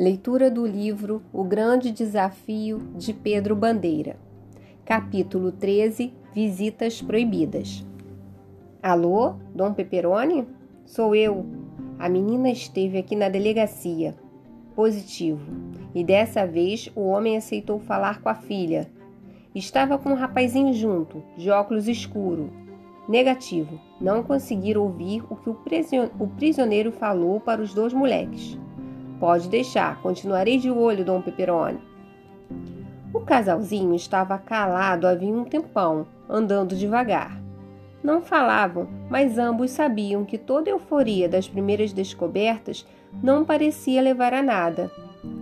Leitura do livro O Grande Desafio de Pedro Bandeira. Capítulo 13 Visitas Proibidas. Alô, Dom Peperoni? Sou eu. A menina esteve aqui na delegacia. Positivo. E dessa vez o homem aceitou falar com a filha. Estava com um rapazinho junto, de óculos escuro. Negativo. Não conseguiram ouvir o que o prisioneiro falou para os dois moleques. Pode deixar, continuarei de olho, Dom Peperoni. O casalzinho estava calado havia um tempão, andando devagar. Não falavam, mas ambos sabiam que toda a euforia das primeiras descobertas não parecia levar a nada.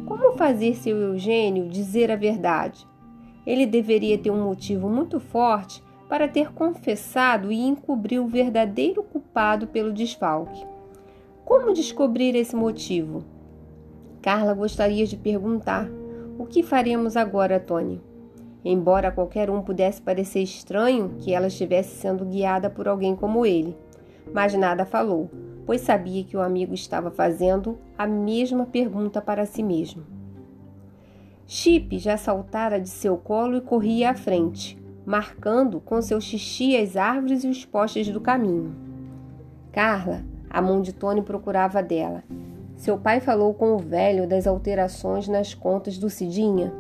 Como fazer seu Eugênio dizer a verdade? Ele deveria ter um motivo muito forte para ter confessado e encobrir o verdadeiro culpado pelo desfalque. Como descobrir esse motivo? Carla gostaria de perguntar: O que faremos agora, Tony? Embora qualquer um pudesse parecer estranho que ela estivesse sendo guiada por alguém como ele, mas nada falou, pois sabia que o amigo estava fazendo a mesma pergunta para si mesmo. Chip já saltara de seu colo e corria à frente, marcando com seu xixi as árvores e os postes do caminho. Carla, a mão de Tony procurava dela, seu pai falou com o velho das alterações nas contas do Cidinha?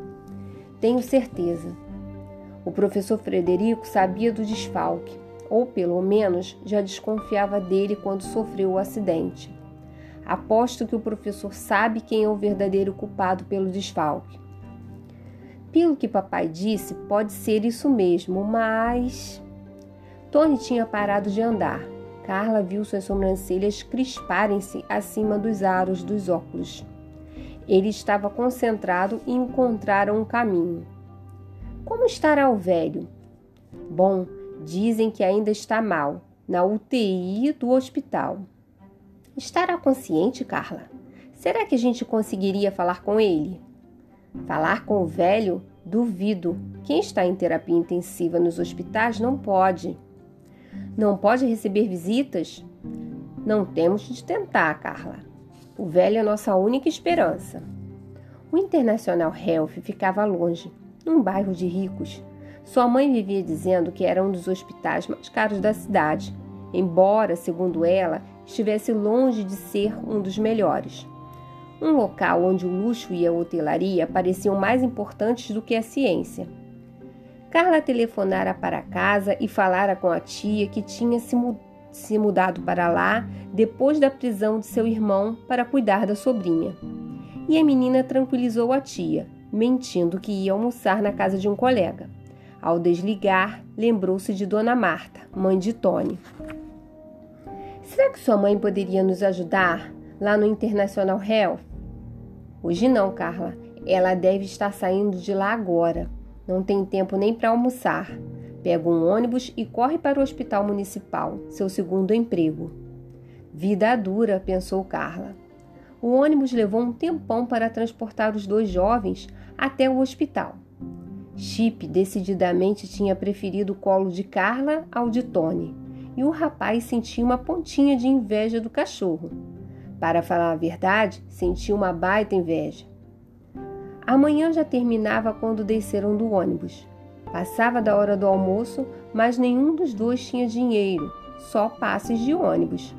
Tenho certeza. O professor Frederico sabia do desfalque, ou pelo menos já desconfiava dele quando sofreu o acidente. Aposto que o professor sabe quem é o verdadeiro culpado pelo desfalque. Pelo que papai disse, pode ser isso mesmo, mas. Tony tinha parado de andar Carla viu suas sobrancelhas crisparem-se acima dos aros dos óculos. Ele estava concentrado e encontraram um caminho. Como estará o velho? Bom, dizem que ainda está mal, na UTI do hospital. Estará consciente, Carla? Será que a gente conseguiria falar com ele? Falar com o velho? Duvido. Quem está em terapia intensiva nos hospitais não pode. Não pode receber visitas? Não temos de tentar, Carla. O velho é nossa única esperança. O International Health ficava longe, num bairro de ricos. Sua mãe vivia dizendo que era um dos hospitais mais caros da cidade, embora, segundo ela, estivesse longe de ser um dos melhores. Um local onde o luxo e a hotelaria pareciam mais importantes do que a ciência. Carla telefonara para casa e falara com a tia que tinha se, mu se mudado para lá depois da prisão de seu irmão para cuidar da sobrinha. E a menina tranquilizou a tia, mentindo que ia almoçar na casa de um colega. Ao desligar, lembrou-se de Dona Marta, mãe de Tony. Será que sua mãe poderia nos ajudar lá no International Health? Hoje não, Carla. Ela deve estar saindo de lá agora. Não tem tempo nem para almoçar. Pega um ônibus e corre para o hospital municipal, seu segundo emprego. Vida dura, pensou Carla. O ônibus levou um tempão para transportar os dois jovens até o hospital. Chip decididamente tinha preferido o colo de Carla ao de Tony, e o rapaz sentia uma pontinha de inveja do cachorro. Para falar a verdade, sentia uma baita inveja. A manhã já terminava quando desceram do ônibus. Passava da hora do almoço, mas nenhum dos dois tinha dinheiro, só passes de ônibus.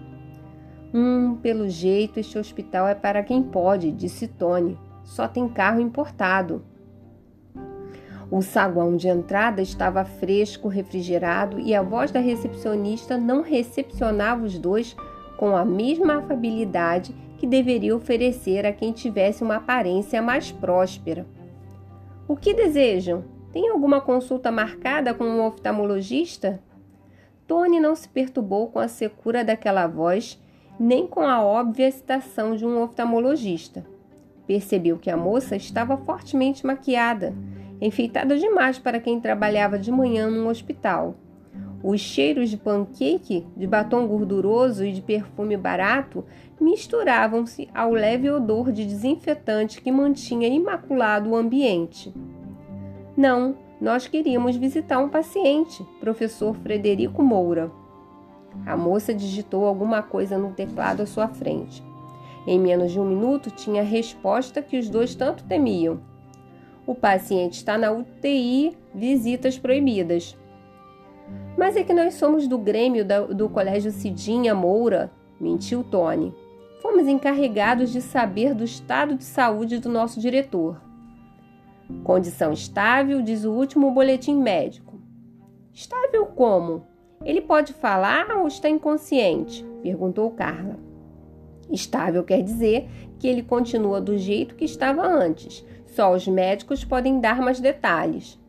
Hum, pelo jeito, este hospital é para quem pode, disse Tony. Só tem carro importado. O saguão de entrada estava fresco, refrigerado e a voz da recepcionista não recepcionava os dois com a mesma afabilidade que deveria oferecer a quem tivesse uma aparência mais próspera. O que desejam? Tem alguma consulta marcada com um oftalmologista? Tony não se perturbou com a secura daquela voz, nem com a óbvia citação de um oftalmologista. Percebeu que a moça estava fortemente maquiada, enfeitada demais para quem trabalhava de manhã num hospital. Os cheiros de pancake, de batom gorduroso e de perfume barato misturavam-se ao leve odor de desinfetante que mantinha imaculado o ambiente. Não, nós queríamos visitar um paciente, professor Frederico Moura. A moça digitou alguma coisa no teclado à sua frente. Em menos de um minuto, tinha a resposta que os dois tanto temiam. O paciente está na UTI, visitas proibidas. Mas é que nós somos do Grêmio do Colégio Cidinha Moura, mentiu Tony. Fomos encarregados de saber do estado de saúde do nosso diretor. Condição estável, diz o último boletim médico. Estável como? Ele pode falar ou está inconsciente? perguntou Carla. Estável quer dizer que ele continua do jeito que estava antes. Só os médicos podem dar mais detalhes.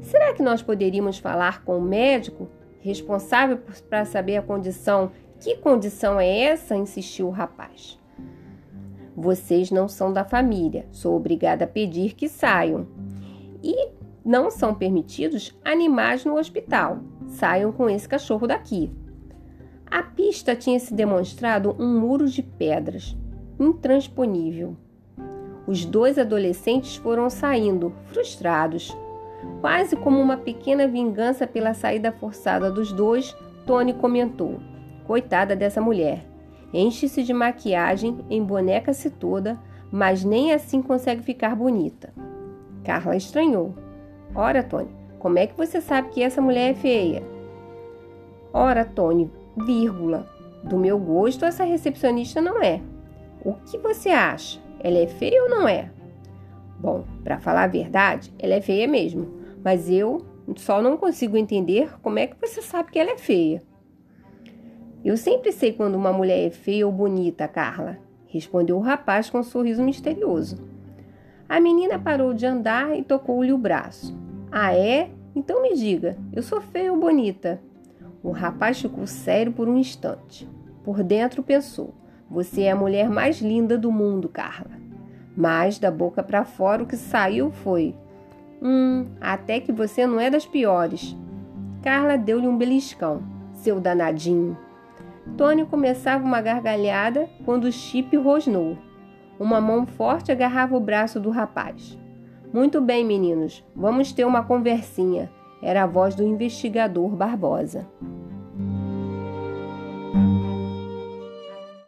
Será que nós poderíamos falar com o médico responsável para saber a condição? Que condição é essa? insistiu o rapaz. Vocês não são da família. Sou obrigada a pedir que saiam. E não são permitidos animais no hospital. Saiam com esse cachorro daqui. A pista tinha se demonstrado um muro de pedras, intransponível. Os dois adolescentes foram saindo, frustrados. Quase como uma pequena vingança pela saída forçada dos dois, Tony comentou: Coitada dessa mulher. Enche-se de maquiagem, emboneca-se toda, mas nem assim consegue ficar bonita. Carla estranhou. Ora, Tony, como é que você sabe que essa mulher é feia? Ora, Tony, vírgula. Do meu gosto, essa recepcionista não é. O que você acha? Ela é feia ou não é? Bom, para falar a verdade, ela é feia mesmo, mas eu só não consigo entender como é que você sabe que ela é feia. Eu sempre sei quando uma mulher é feia ou bonita, Carla, respondeu o rapaz com um sorriso misterioso. A menina parou de andar e tocou-lhe o braço. Ah, é? Então me diga, eu sou feia ou bonita? O rapaz ficou sério por um instante. Por dentro pensou: Você é a mulher mais linda do mundo, Carla. Mas da boca para fora o que saiu foi: Hum, até que você não é das piores. Carla deu-lhe um beliscão. Seu danadinho. Tony começava uma gargalhada quando o Chip rosnou. Uma mão forte agarrava o braço do rapaz. Muito bem, meninos, vamos ter uma conversinha. Era a voz do investigador Barbosa.